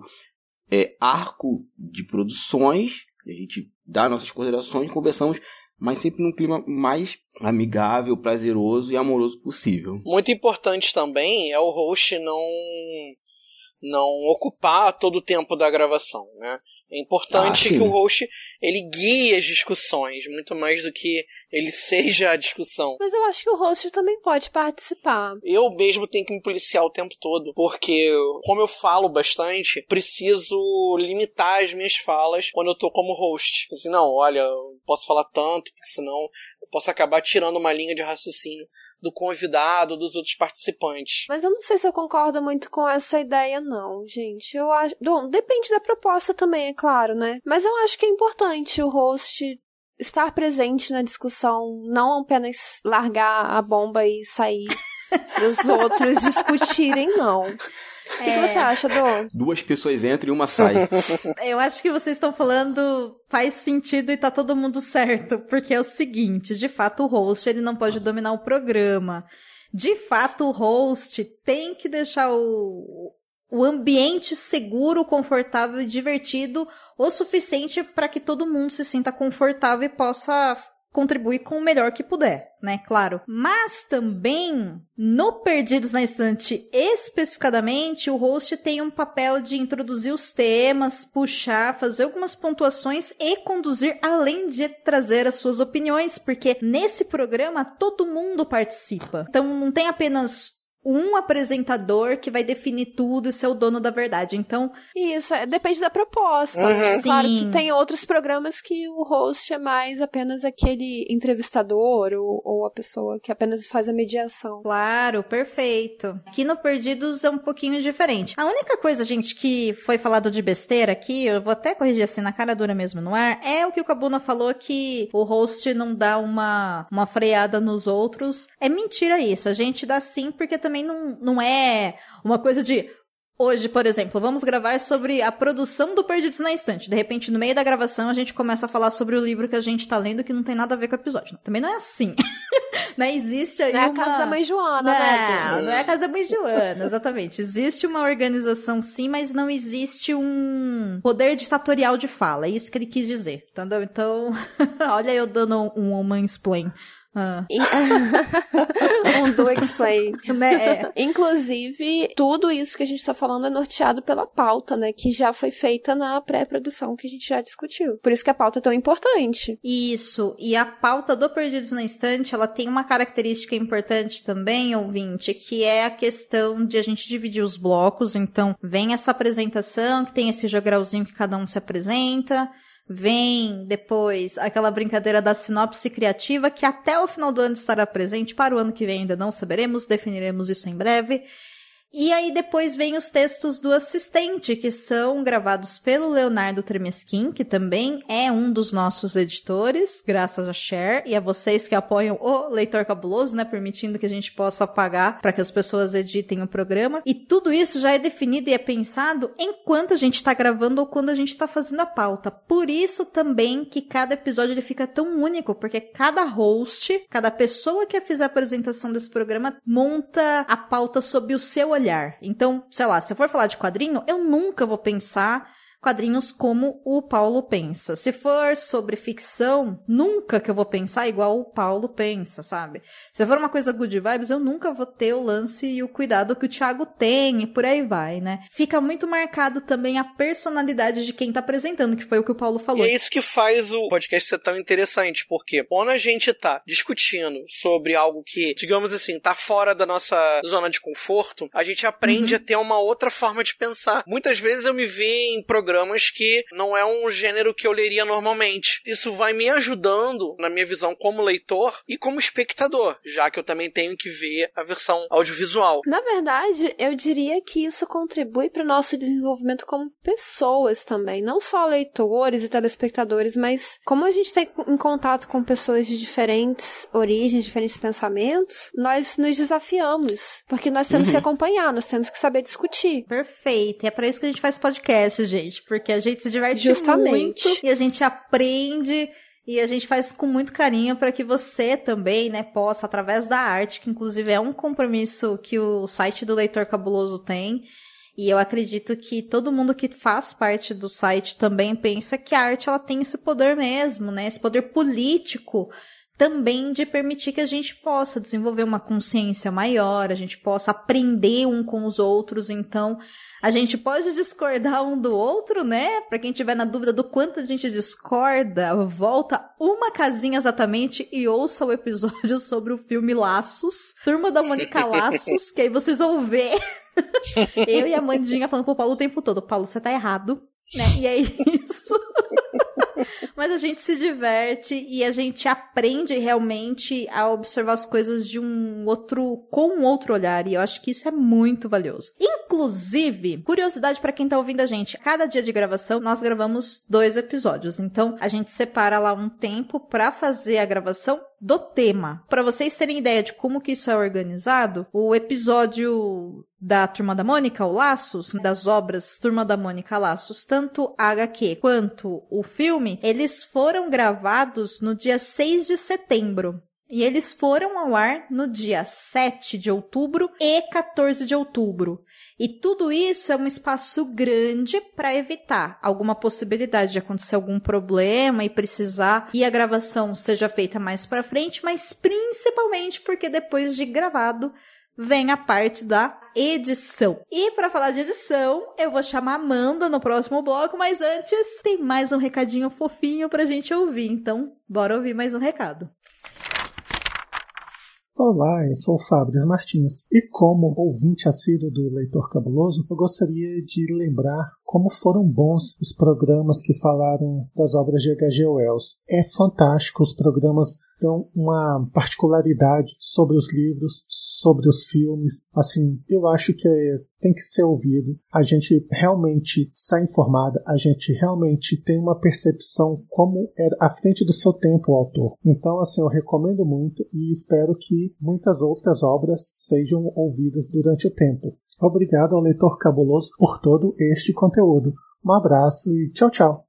S5: é, arco de produções. A gente dá nossas considerações, conversamos mas sempre num clima mais amigável, prazeroso e amoroso possível.
S4: Muito importante também é o host não não ocupar todo o tempo da gravação, né? É importante ah, que o host ele guie as discussões muito mais do que ele (laughs) seja a discussão.
S3: Mas eu acho que o host também pode participar.
S4: Eu mesmo tenho que me policiar o tempo todo, porque como eu falo bastante, preciso limitar as minhas falas quando eu tô como host. Assim, não, olha, eu posso falar tanto, porque senão eu posso acabar tirando uma linha de raciocínio do convidado, dos outros participantes.
S3: Mas eu não sei se eu concordo muito com essa ideia, não, gente. Eu acho. Bom, depende da proposta também, é claro, né? Mas eu acho que é importante o host estar presente na discussão, não apenas largar a bomba e sair (laughs) os outros discutirem, não. O que,
S2: É.
S3: que você acha, Dô?
S5: Duas pessoas entram e uma sai. (laughs)
S2: Eu acho que vocês estão falando faz sentido e tá todo mundo certo, porque é o seguinte, de fato o host ele não pode dominar o programa. De fato o host tem que deixar o, o ambiente seguro, confortável e divertido o suficiente para que todo mundo se sinta confortável e possa contribuir com o melhor que puder, né? Claro. Mas também, no Perdidos na Estante especificadamente, o host tem um papel de introduzir os temas, puxar, fazer algumas pontuações e conduzir, além de trazer as suas opiniões, porque nesse programa todo mundo participa. Então não tem apenas um apresentador que vai definir tudo e ser o dono da verdade. Então,
S3: Isso, é, depende da proposta.
S4: Uhum.
S3: Claro
S2: Sim.
S3: que tem outros programas que o host é mais apenas aquele entrevistador ou, ou a pessoa que apenas faz a mediação.
S2: Claro, perfeito. Aqui no Perdidos é um pouquinho diferente. A única coisa, gente, que foi falado de besteira aqui, eu vou até corrigir assim na cara dura mesmo no ar, é o que o Cabuna falou que o host não dá uma, uma freada nos outros. É mentira isso. A gente dá sim, porque também não, não é uma coisa de. Hoje, por exemplo, vamos gravar sobre a produção do Perdidos na Estante. De repente, no meio da gravação, a gente começa a falar sobre o livro que a gente tá lendo que não tem nada a ver com o episódio. Também não é assim. (laughs) né? Existe aí
S3: Não é a
S2: uma...
S3: casa da mãe Joana, né?
S2: Não,
S3: Dô?
S2: não é a casa da mãe Joana, exatamente. Existe uma organização sim, mas não existe um poder ditatorial de fala. É isso que ele quis dizer, entendeu? Então, (laughs) olha eu dando um mansplain. Ah, (laughs)
S3: um do explain.
S2: né? É.
S3: Inclusive, tudo isso que a gente está falando é norteado pela pauta, né? Que já foi feita na pré-produção que a gente já discutiu. Por isso que a pauta é tão importante.
S2: Isso, e a pauta do Perdidos na Estante, ela tem uma característica importante também, ouvinte, que é a questão de a gente dividir os blocos. Então, vem essa apresentação, que tem esse jogralzinho que cada um se apresenta. Vem depois aquela brincadeira da sinopse criativa, que até o final do ano estará presente. Para o ano que vem ainda não saberemos, definiremos isso em breve. E aí depois vem os textos do assistente, que são gravados pelo Leonardo Tremesquim, que também é um dos nossos editores, graças a Share, e a vocês que apoiam o Leitor Cabuloso, né, permitindo que a gente possa pagar para que as pessoas editem o programa. E tudo isso já é definido e é pensado enquanto a gente está gravando ou quando a gente está fazendo a pauta. Por isso também que cada episódio ele fica tão único, porque cada host, cada pessoa que fizer a apresentação desse programa monta a pauta sob o seu olhar. Então, sei lá, se eu for falar de quadrinho, eu nunca vou pensar quadrinhos como o Paulo pensa. Se for sobre ficção, nunca que eu vou pensar igual o Paulo pensa, sabe? Se for uma coisa good vibes, eu nunca vou ter o lance e o cuidado que o Thiago tem e por aí vai, né? Fica muito marcado também a personalidade de quem tá apresentando, que foi o que o Paulo
S4: E
S2: falou.
S4: é isso que faz o podcast ser tão interessante, porque quando a gente tá discutindo sobre algo que, digamos assim, tá fora da nossa zona de conforto, a gente aprende a ter uma outra forma de pensar. Muitas vezes eu me vi em programas que não é um gênero que eu leria normalmente. Isso vai me ajudando na minha visão como leitor e como espectador, já que eu também tenho que ver a versão audiovisual.
S3: Na verdade, eu diria que isso contribui para o nosso desenvolvimento como pessoas também. Não só leitores e telespectadores, mas como a gente tem em contato com pessoas de diferentes origens, diferentes pensamentos, nós nos desafiamos. Porque nós temos que acompanhar, nós temos que saber discutir.
S2: Perfeito. E é pra isso que a gente faz podcast, gente. Porque a gente se diverte
S3: Justamente.
S2: muito e a gente aprende e a gente faz com muito carinho para que você também, né, possa, através da arte, que inclusive é um compromisso que o site do Leitor Cabuloso tem. E eu acredito que todo mundo que faz parte do site também pensa que a arte ela tem esse poder mesmo, né? Esse poder político também de permitir que a gente possa desenvolver uma consciência maior, a gente possa aprender um com os outros. Então, a gente pode discordar um do outro, né? Para quem tiver na dúvida do quanto a gente discorda, volta uma casinha exatamente e ouça o episódio (laughs) sobre o filme Laços, Turma da Mônica Laços, (laughs) que aí vocês vão ver. (laughs) Eu e a Mandinha falando pro Paulo o tempo todo, Paulo, você tá errado, né? E é isso. (laughs) Mas a gente se diverte e a gente aprende realmente a observar as coisas de um outro, com um outro olhar. E eu acho que isso é muito valioso. Inclusive, curiosidade para quem tá ouvindo a gente, cada dia de gravação nós gravamos dois episódios. Então, a gente separa lá um tempo para fazer a gravação do tema. Para vocês terem ideia de como que isso é organizado, o episódio da Turma da Mônica, o Laços, das obras Turma da Mônica Laços, tanto a HQ quanto o filme, eles foram gravados no dia 6 de setembro. E eles foram ao ar no dia 7 de outubro e 14 de outubro. E tudo isso é um espaço grande para evitar alguma possibilidade de acontecer algum problema e precisar que a gravação seja feita mais para frente, mas principalmente porque depois de gravado vem a parte da edição. E para falar de edição, eu vou chamar a Amanda no próximo bloco, mas antes tem mais um recadinho fofinho pra gente ouvir. Então, bora ouvir mais um recado.
S9: Olá, eu sou o Fábio Martins e como ouvinte assíduo do Leitor Cabuloso, eu gostaria de lembrar como foram bons os programas que falaram das obras de H.G. Wells. É fantástico, os programas dão uma particularidade sobre os livros, sobre os filmes. Assim, eu acho que tem que ser ouvido. A gente realmente sai informada, a gente realmente tem uma percepção como era à frente do seu tempo o autor. Então, assim, eu recomendo muito e espero que muitas outras obras sejam ouvidas durante o tempo. Obrigado ao leitor cabuloso por todo este conteúdo. Um abraço e tchau, tchau.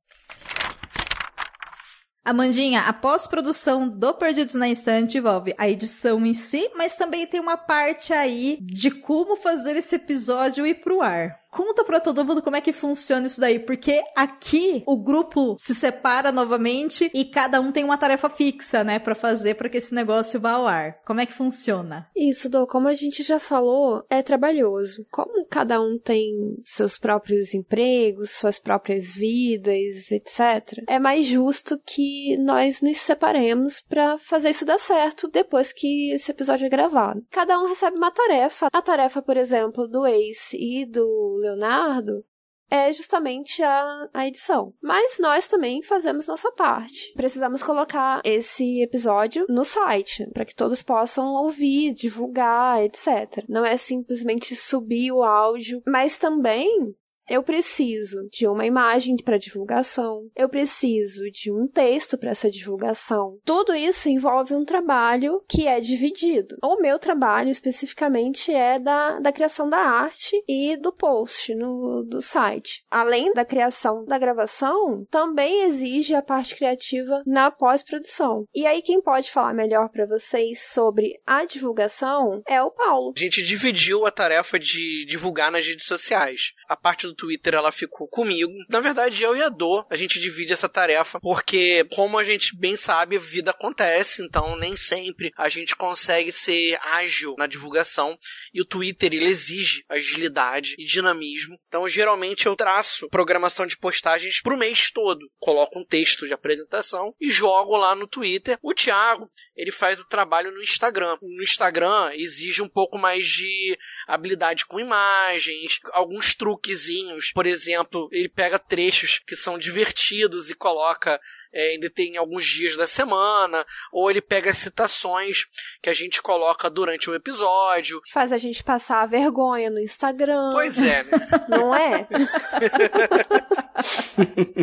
S2: Amandinha, a pós-produção do Perdidos na Instante envolve a edição em si, mas também tem uma parte aí de como fazer esse episódio ir pro ar. Conta pra todo mundo como é que funciona isso daí, porque aqui o grupo se separa novamente e cada um tem uma tarefa fixa, né, para fazer para que esse negócio vá ao ar. Como é que funciona?
S3: Isso, Dô, como a gente já falou, é trabalhoso. Como cada um tem seus próprios empregos, suas próprias vidas, etc., é mais justo que nós nos separemos para fazer isso dar certo depois que esse episódio é gravado. Cada um recebe uma tarefa. A tarefa, por exemplo, do Ace e do Leonardo é justamente a, a edição. Mas nós também fazemos nossa parte. Precisamos colocar esse episódio no site, para que todos possam ouvir, divulgar, etc. Não é simplesmente subir o áudio, mas também eu preciso de uma imagem para divulgação, eu preciso de um texto para essa divulgação. Tudo isso envolve um trabalho que é dividido. O meu trabalho especificamente é da, da criação da arte e do post no, do site. Além da criação da gravação, também exige a parte criativa na pós-produção. E aí, quem pode falar melhor para vocês sobre a divulgação é o Paulo.
S4: A gente dividiu a tarefa de divulgar nas redes sociais. A parte do Twitter ela ficou comigo. Na verdade, eu e a Dor, a gente divide essa tarefa, porque, como a gente bem sabe, vida acontece, então nem sempre a gente consegue ser ágil na divulgação. E o Twitter, ele exige agilidade e dinamismo. Então, geralmente, eu traço programação de postagens pro mês todo. Coloco um texto de apresentação e jogo lá no Twitter. O Thiago, ele faz o trabalho no Instagram. No Instagram exige um pouco mais de habilidade com imagens, alguns truquezinhos. Por exemplo, ele pega trechos que são divertidos e coloca é, ainda tem alguns dias da semana, ou ele pega citações que a gente coloca durante o episódio.
S3: Faz a gente passar a vergonha no Instagram.
S4: Pois é, né? (laughs)
S3: Não é? (laughs)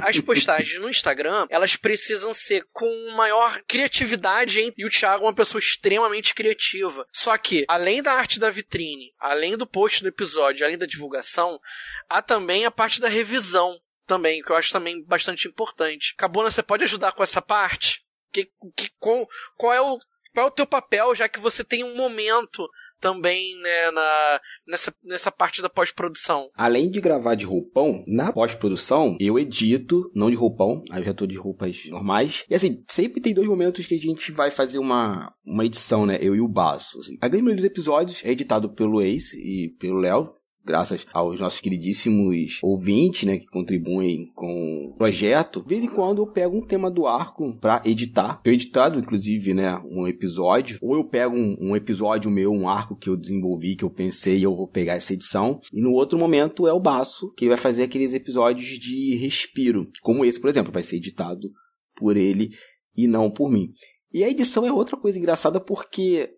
S4: As postagens no Instagram, elas precisam ser com maior criatividade, hein? E o Thiago é uma pessoa extremamente criativa. Só que, além da arte da vitrine, além do post do episódio, além da divulgação, há também a parte da revisão também, que eu acho também bastante importante. Cabona, você pode ajudar com essa parte? Que, que, qual, qual, é o, qual é o teu papel, já que você tem um momento também né, na, nessa, nessa parte da pós-produção?
S5: Além de gravar de roupão, na pós-produção eu edito, não de roupão, aí eu já tô de roupas normais. E assim, sempre tem dois momentos que a gente vai fazer uma, uma edição, né? Eu e o Baço. Assim. A grande maioria dos episódios é editado pelo Ace e pelo Léo, graças aos nossos queridíssimos ouvintes, né, que contribuem com o projeto. De vez em quando eu pego um tema do arco para editar. Eu editado, inclusive, né, um episódio. Ou eu pego um, um, episódio meu, um arco que eu desenvolvi, que eu pensei, eu vou pegar essa edição. E no outro momento é o Baço, que vai fazer aqueles episódios de respiro. Como esse, por exemplo, vai ser editado por ele e não por mim. E a edição é outra coisa engraçada porque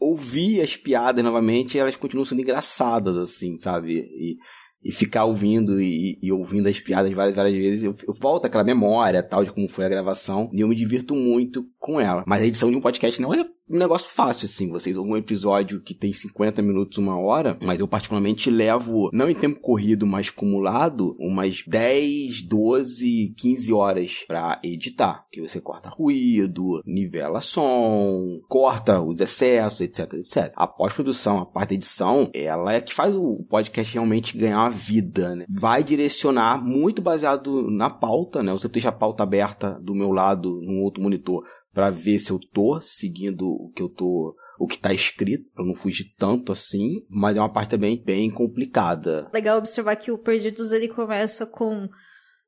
S5: ouvir as piadas novamente, elas continuam sendo engraçadas, assim, sabe? E, e ficar ouvindo e, e, ouvindo as piadas várias, várias vezes, eu, eu volto aquela memória tal de como foi a gravação e eu me divirto muito com ela. Mas a edição de um podcast não é um negócio fácil, assim. Vocês um episódio que tem 50 minutos, uma hora, mas eu particularmente levo, não em tempo corrido, mas acumulado, umas 10, 12, 15 horas para editar. Que você corta ruído, nivela som, corta os excessos, etc, etc. A pós-produção, a parte da edição, ela é que faz o podcast realmente ganhar uma vida, né? Vai direcionar muito baseado na pauta, né? Você deixa a pauta aberta do meu lado, num outro monitor, para ver se eu tô seguindo o que eu tô o que tá escrito, pra não fugir tanto assim, mas é uma parte também bem complicada.
S2: Legal observar que o Perdidos ele começa com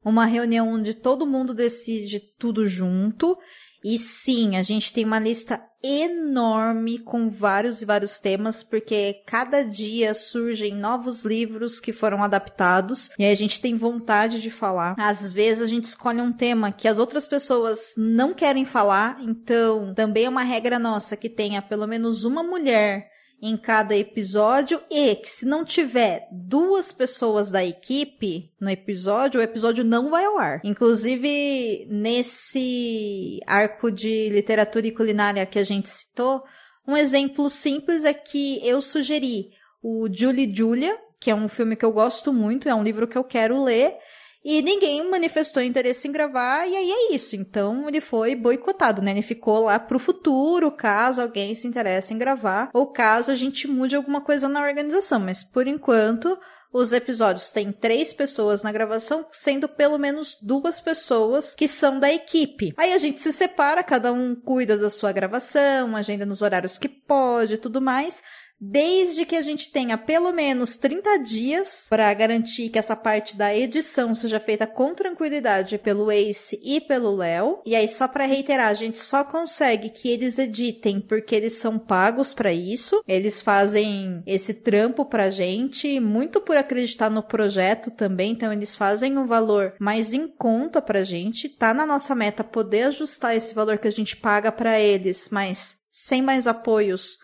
S2: uma reunião onde todo mundo decide tudo junto e sim, a gente tem uma lista enorme com vários e vários temas, porque cada dia surgem novos livros que foram adaptados e a gente tem vontade de falar. Às vezes a gente escolhe um tema que as outras pessoas não querem falar, então também é uma regra nossa que tenha pelo menos uma mulher em cada episódio e que se não tiver duas pessoas da equipe no episódio, o episódio não vai ao ar. Inclusive, nesse arco de literatura e culinária que a gente citou, um exemplo simples é que eu sugeri o Julie Julia, que é um filme que eu gosto muito, é um livro que eu quero ler, e ninguém manifestou interesse em gravar, e aí é isso. Então ele foi boicotado, né? Ele ficou lá pro futuro, caso alguém se interesse em gravar, ou caso a gente mude alguma coisa na organização. Mas por enquanto, os episódios têm três pessoas na gravação, sendo pelo menos duas pessoas que são da equipe. Aí a gente se separa, cada um cuida da sua gravação, agenda nos horários que pode e tudo mais desde que a gente tenha pelo menos 30 dias para garantir que essa parte da edição seja feita com tranquilidade pelo Ace e pelo Léo. E aí, só para reiterar, a gente só consegue que eles editem porque eles são pagos para isso. Eles fazem esse trampo pra gente, muito por acreditar no projeto também. Então, eles fazem um valor mais em conta pra gente. Tá na nossa meta poder ajustar esse valor que a gente paga para eles, mas sem mais apoios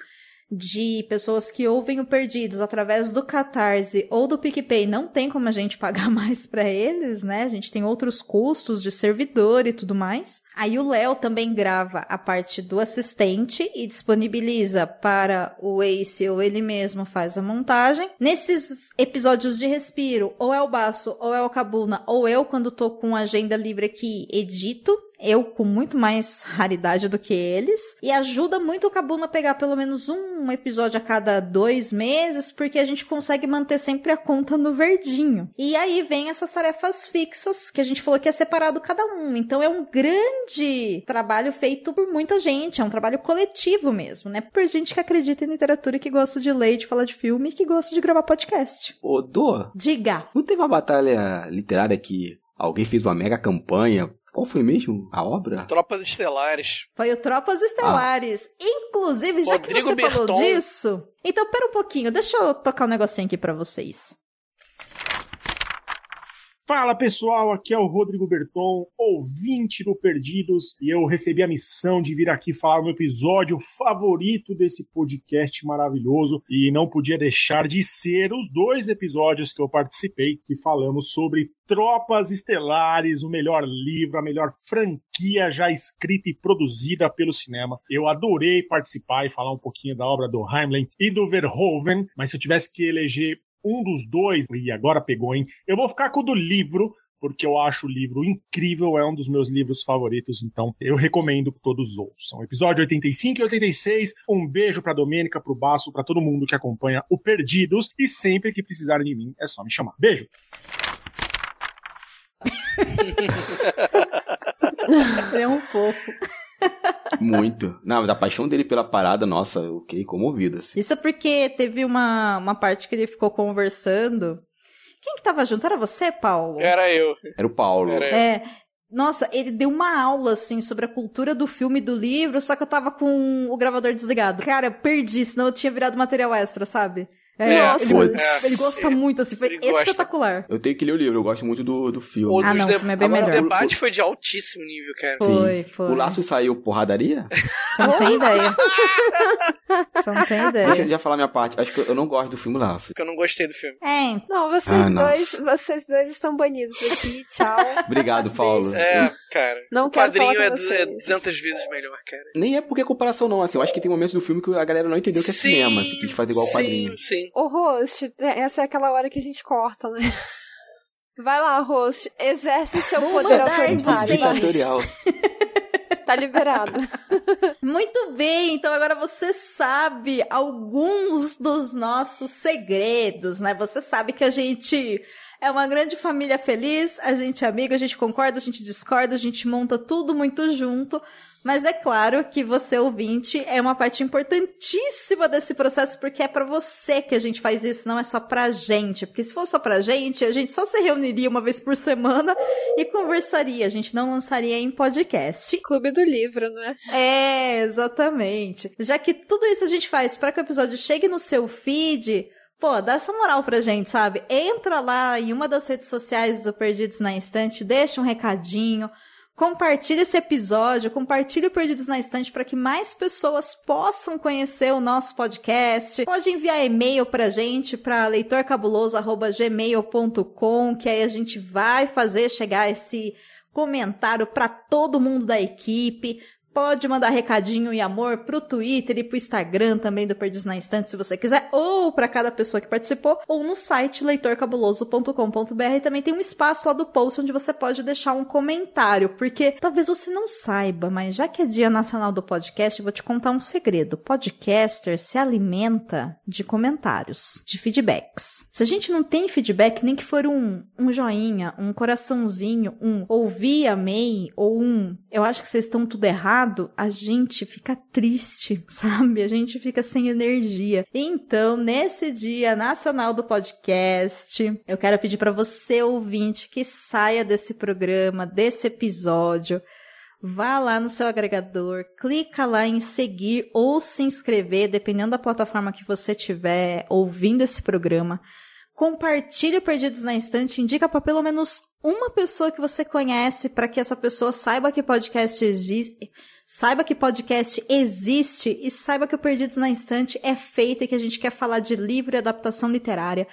S2: de pessoas que ouvem o Perdidos através do Catarse ou do PicPay, não tem como a gente (laughs) pagar mais para eles, né? A gente tem outros custos de servidor e tudo mais. Aí o Léo também grava a parte do assistente e disponibiliza para o Ace ou ele mesmo faz a montagem. Nesses episódios de respiro, ou é o Baço, ou é o Cabuna, ou eu quando tô com agenda livre aqui, edito eu com muito mais raridade do que eles. E ajuda muito o Kabuna a pegar pelo menos um episódio a cada dois meses, porque a gente consegue manter sempre a conta no verdinho. E aí vem essas tarefas fixas que a gente falou que é separado cada um. Então é um grande trabalho feito por muita gente, é um trabalho coletivo mesmo, né? Por gente que acredita em literatura, que gosta de ler, de falar de filme e que gosta de gravar podcast.
S5: Ô, Dô.
S2: Diga.
S5: Não teve uma batalha literária que alguém fez uma mega campanha qual foi mesmo a obra?
S4: Tropas Estelares.
S2: Foi o Tropas Estelares. Ah. Inclusive, já Rodrigo que você Berton. falou disso. Então, pera um pouquinho, deixa eu tocar um negocinho aqui para vocês.
S10: Fala pessoal, aqui é o Rodrigo Berton, ouvinte do Perdidos, e eu recebi a missão de vir aqui falar no episódio favorito desse podcast maravilhoso, e não podia deixar de ser os dois episódios que eu participei, que falamos sobre Tropas Estelares, o melhor livro, a melhor franquia já escrita e produzida pelo cinema. Eu adorei participar e falar um pouquinho da obra do Heimlich e do Verhoeven, mas se eu tivesse que eleger um dos dois, e agora pegou, hein? Eu vou ficar com o do livro, porque eu acho o livro incrível, é um dos meus livros favoritos, então eu recomendo que todos ouçam. Episódio 85 e 86, um beijo pra Domênica, pro Baço, pra todo mundo que acompanha o Perdidos, e sempre que precisarem de mim, é só me chamar. Beijo! (laughs)
S2: é um fofo.
S5: Muito. Não, da paixão dele pela parada, nossa, eu fiquei comovido. Assim.
S2: Isso é porque teve uma, uma parte que ele ficou conversando. Quem que tava junto? Era você, Paulo?
S4: Era eu.
S5: Era o Paulo.
S4: Era eu.
S2: É. Nossa, ele deu uma aula, assim, sobre a cultura do filme e do livro, só que eu tava com o gravador desligado. Cara, eu perdi, senão eu tinha virado material extra, sabe?
S4: É,
S2: Nossa, ele,
S4: é,
S2: ele gosta muito, assim, foi
S4: ele gosta.
S2: espetacular.
S5: Eu tenho que ler o livro, eu gosto muito do, do filme.
S4: O,
S2: Ah, não,
S4: de-
S2: o filme é bem melhor.
S4: O debate foi de altíssimo nível, cara.
S2: Foi, foi.
S5: O laço saiu porradaria? (laughs)
S2: Você não tem ideia. (laughs) Você não tem
S5: Deixa eu
S2: ideia.
S5: já falar minha parte. Acho que eu não gosto do filme Laço.
S4: Porque eu não gostei do filme.
S2: É.
S3: Não, vocês
S5: Ah, nossa.
S3: dois, vocês dois estão banidos daqui. Tchau. (laughs)
S5: Obrigado, Paulo.
S4: É, cara.
S3: Não
S4: o
S3: quero
S4: quadrinho
S3: falar
S4: é é
S3: vocês.
S4: 200 vezes melhor, cara.
S5: Nem é porque é comparação, não. Assim, eu acho que tem momentos do filme que a galera não entendeu que é
S4: Sim,
S5: cinema. Se quis fazer igual o quadrinho.
S4: Sim, sim.
S3: O host, essa é aquela hora que a gente corta, né? (laughs) Vai lá, host, exerce seu
S2: Vou
S3: poder autoritário.
S5: Ditatorial. (laughs)
S3: Tá liberado. (laughs)
S2: Muito bem, então agora você sabe alguns dos nossos segredos, né? Você sabe que a gente é uma grande família feliz, a gente é amigo, a gente concorda, a gente discorda, a gente monta tudo muito junto. Mas é claro que você, ouvinte, é uma parte importantíssima desse processo, porque é pra você que a gente faz isso, não é só pra gente. Porque se fosse só pra gente, a gente só se reuniria uma vez por semana e conversaria, a gente não lançaria em podcast.
S3: Clube do livro, né?
S2: É, exatamente. Já que tudo isso a gente faz para que o episódio chegue no seu feed, pô, dá essa moral pra gente, sabe? Entra lá em uma das redes sociais do Perdidos na Estante, deixa um recadinho, compartilha esse episódio, compartilha o Perdidos na Estante para que mais pessoas possam conhecer o nosso podcast. Pode enviar e-mail pra gente para leitorcabuloso@gmail.com, que aí a gente vai fazer chegar esse comentário para todo mundo da equipe. Pode mandar recadinho e amor pro Twitter e pro Instagram também do Perdidos na Estante, se você quiser, ou para cada pessoa que participou, ou no site leitorcabuloso.com.br também tem um espaço lá do post onde você pode deixar um comentário, porque talvez você não saiba, mas já que é Dia Nacional do Podcast, eu vou te contar um segredo. Podcaster se alimenta de comentários, de feedbacks. Se a gente não tem feedback, nem que for um, um joinha, um coraçãozinho, um ouvi, amei, ou um eu acho que vocês estão tudo errado, a gente fica triste, (laughs) sabe? A gente fica sem energia. Então, nesse Dia Nacional do Podcast, eu quero pedir para você, ouvinte, que saia desse programa, desse episódio, Vá lá no seu agregador, clica lá em seguir ou se inscrever, dependendo da plataforma que você estiver ouvindo esse programa. Compartilhe Perdidos na Estante, indica para pelo menos uma pessoa que você conhece para que essa pessoa saiba que podcast existe, saiba que podcast existe e saiba que o Perdidos na Estante é feito e que a gente quer falar de livro e adaptação literária.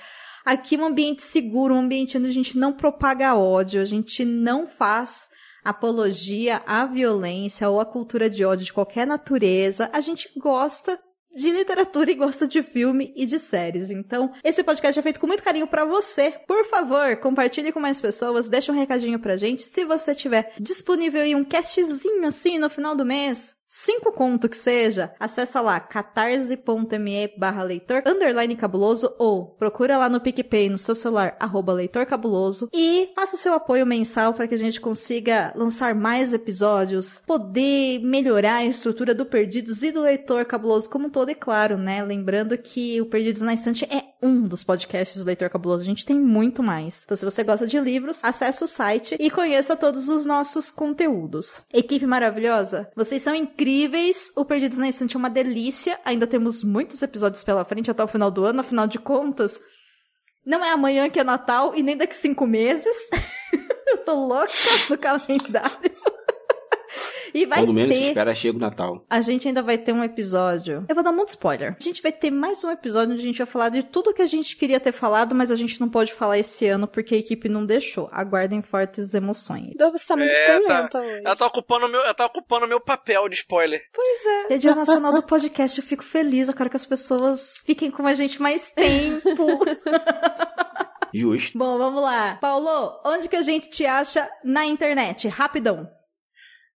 S2: Aqui é um ambiente seguro, um ambiente onde a gente não propaga ódio, a gente não faz apologia à violência ou à cultura de ódio de qualquer natureza. A gente gosta de literatura e gosta de filme e de séries. Então, esse podcast é feito com muito carinho pra você. Por favor, compartilhe com mais pessoas, deixa um recadinho pra gente. Se você tiver disponível aí um castzinho assim no final do mês, cinco conto que seja, acessa lá catarse.me barra leitor underline cabuloso ou procura lá no PicPay no seu celular arroba leitor cabuloso e faça o seu apoio mensal para que a gente consiga lançar mais episódios, poder melhorar a estrutura do Perdidos e do Leitor Cabuloso como um todo, e claro, né? Lembrando que o Perdidos na Estante é um dos podcasts do Leitor Cabuloso, a gente tem muito mais. Então se você gosta de livros, acesse o site e conheça todos os nossos conteúdos. Equipe maravilhosa, vocês são incríveis, o Perdidos na Estante é uma delícia, ainda temos muitos episódios pela frente até o final do ano, afinal de contas, não é amanhã que é Natal e nem daqui cinco meses. (laughs) Eu tô louca no calendário. E vai
S5: Quando menos
S2: ter.
S5: espera, chega o Natal.
S2: A gente ainda vai ter um episódio. Eu vou dar muito spoiler. A gente vai ter mais um episódio onde a gente vai falar de tudo que a gente queria ter falado, mas a gente não pode falar esse ano porque a equipe não deixou. Aguardem fortes emoções.
S3: Dove está muito
S4: É,
S3: espolenta hoje.
S4: Ela tá ocupando o meu, ela tá ocupando o meu papel de spoiler.
S3: Pois é. (laughs)
S2: É Dia Nacional do Podcast, eu fico feliz. Eu quero que as pessoas fiquem com a gente mais tempo. (laughs)
S5: Justo.
S2: Bom, vamos lá. Paulo, onde que a gente te acha na internet? Rapidão.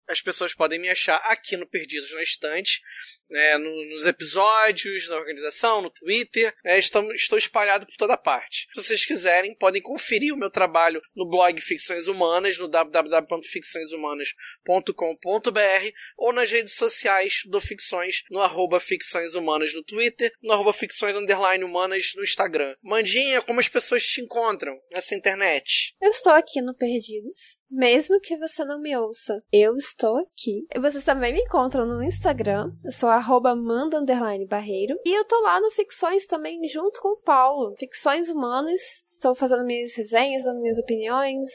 S4: As pessoas podem me achar aqui no Perdidos na Estante, né, no, nos episódios, na organização, no Twitter. Né, estou, estou espalhado por toda parte. Se vocês quiserem, podem conferir o meu trabalho no blog Ficções Humanas, no www.ficçõeshumanas.com.br ou nas redes sociais do Ficções, no arroba Ficções Humanas no Twitter, no arroba Ficções Underline Humanas no Instagram. Mandinha, como as pessoas te encontram nessa internet?
S3: Eu estou aqui no Perdidos. Mesmo que você não me ouça, eu estou aqui. Vocês também me encontram no Instagram. Eu sou arroba Amanda Barreiro. E eu tô lá no Ficções também, junto com o Paulo. Ficções Humanas. Estou fazendo minhas resenhas, dando minhas opiniões,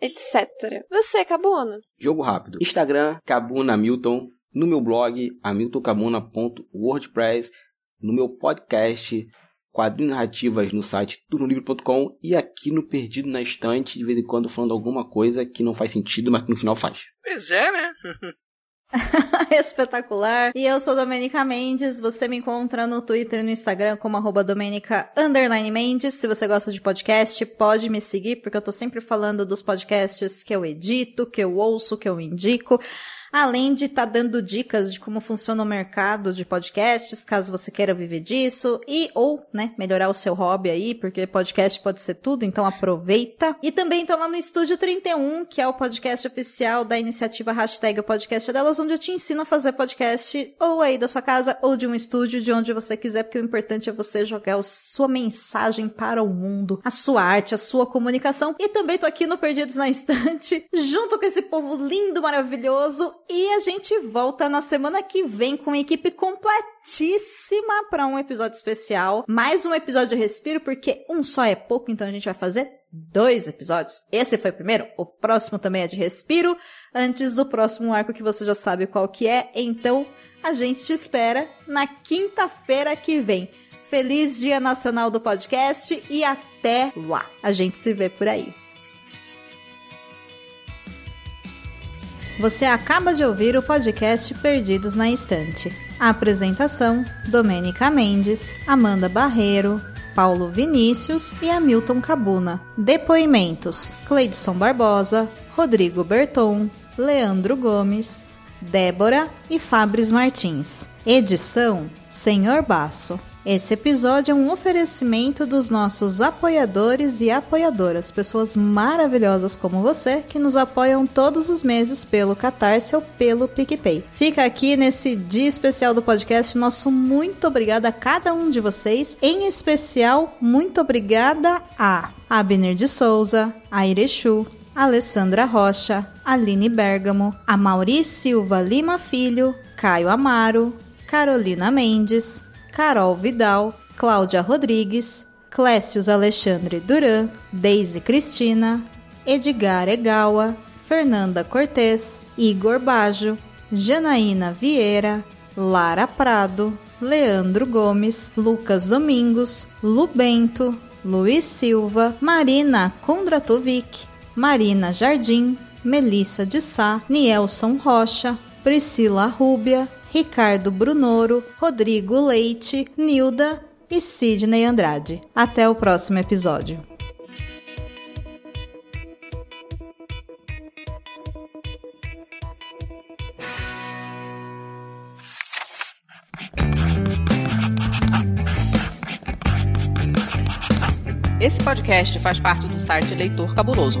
S3: etc. Você, Cabuna?
S5: Jogo rápido. Instagram, Cabuna Milton. No meu blog, hamiltoncabuna.wordpress. No meu podcast, quadrinhos narrativas no site tudolivro.com e aqui no Perdido na Estante, de vez em quando falando alguma coisa que não faz sentido, mas que no final faz.
S4: Pois é, né? (laughs) (laughs)
S2: Espetacular. E eu sou Domenica Mendes. Você me encontra no Twitter e no Instagram como arroba Mendes. Se você gosta de podcast, pode me seguir, porque eu tô sempre falando dos podcasts que eu edito, que eu ouço, que eu indico além de estar tá dando dicas de como funciona o mercado de podcasts, caso você queira viver disso, e ou, né, melhorar o seu hobby aí, porque podcast pode ser tudo, então aproveita. E também tô lá no Estúdio 31, que é o podcast oficial da iniciativa hashtag podcast delas, onde eu te ensino a fazer podcast ou aí da sua casa ou de um estúdio, de onde você quiser, porque o importante é você jogar a sua mensagem para o mundo, a sua arte, a sua comunicação. E também tô aqui no Perdidos na Estante, (laughs) junto com esse povo lindo, maravilhoso, e a gente volta na semana que vem com uma equipe completíssima para um episódio especial. Mais um episódio de respiro, porque um só é pouco, então a gente vai fazer dois episódios. Esse foi o primeiro, o próximo também é de respiro, antes do próximo arco que você já sabe qual que é. Então, a gente te espera na quinta-feira que vem. Feliz Dia Nacional do Podcast e até lá. A gente se vê por aí. Você acaba de ouvir o podcast Perdidos na Estante. A apresentação: Domênica Mendes, Amanda Barreiro, Paulo Vinícius e Hamilton Cabuna. Depoimentos: Cleidson Barbosa, Rodrigo Berton, Leandro Gomes, Débora e Fabris Martins. Edição: Senhor Baço. Esse episódio é um oferecimento dos nossos apoiadores e apoiadoras, pessoas maravilhosas como você que nos apoiam todos os meses pelo Catarse ou pelo PicPay. Fica aqui nesse dia especial do podcast nosso muito obrigada a cada um de vocês, em especial muito obrigada a Abner de Souza, a Irechu, Alessandra Rocha, Aline Bergamo, a Mauri Silva Lima Filho, Caio Amaro, Carolina Mendes, Carol Vidal, Cláudia Rodrigues, Clécius Alexandre Duran, Deise Cristina, Edgar Egawa, Fernanda Cortez, Igor Bajo, Janaína Vieira, Lara Prado, Leandro Gomes, Lucas Domingos, Lubento, Luiz Silva, Marina Kondratovic, Marina Jardim, Melissa de Sá, Nielson Rocha, Priscila Rúbia, Ricardo Brunoro, Rodrigo Leite, Nilda e Sidney Andrade. Até o próximo episódio.
S11: Esse podcast faz parte do site Leitor Cabuloso.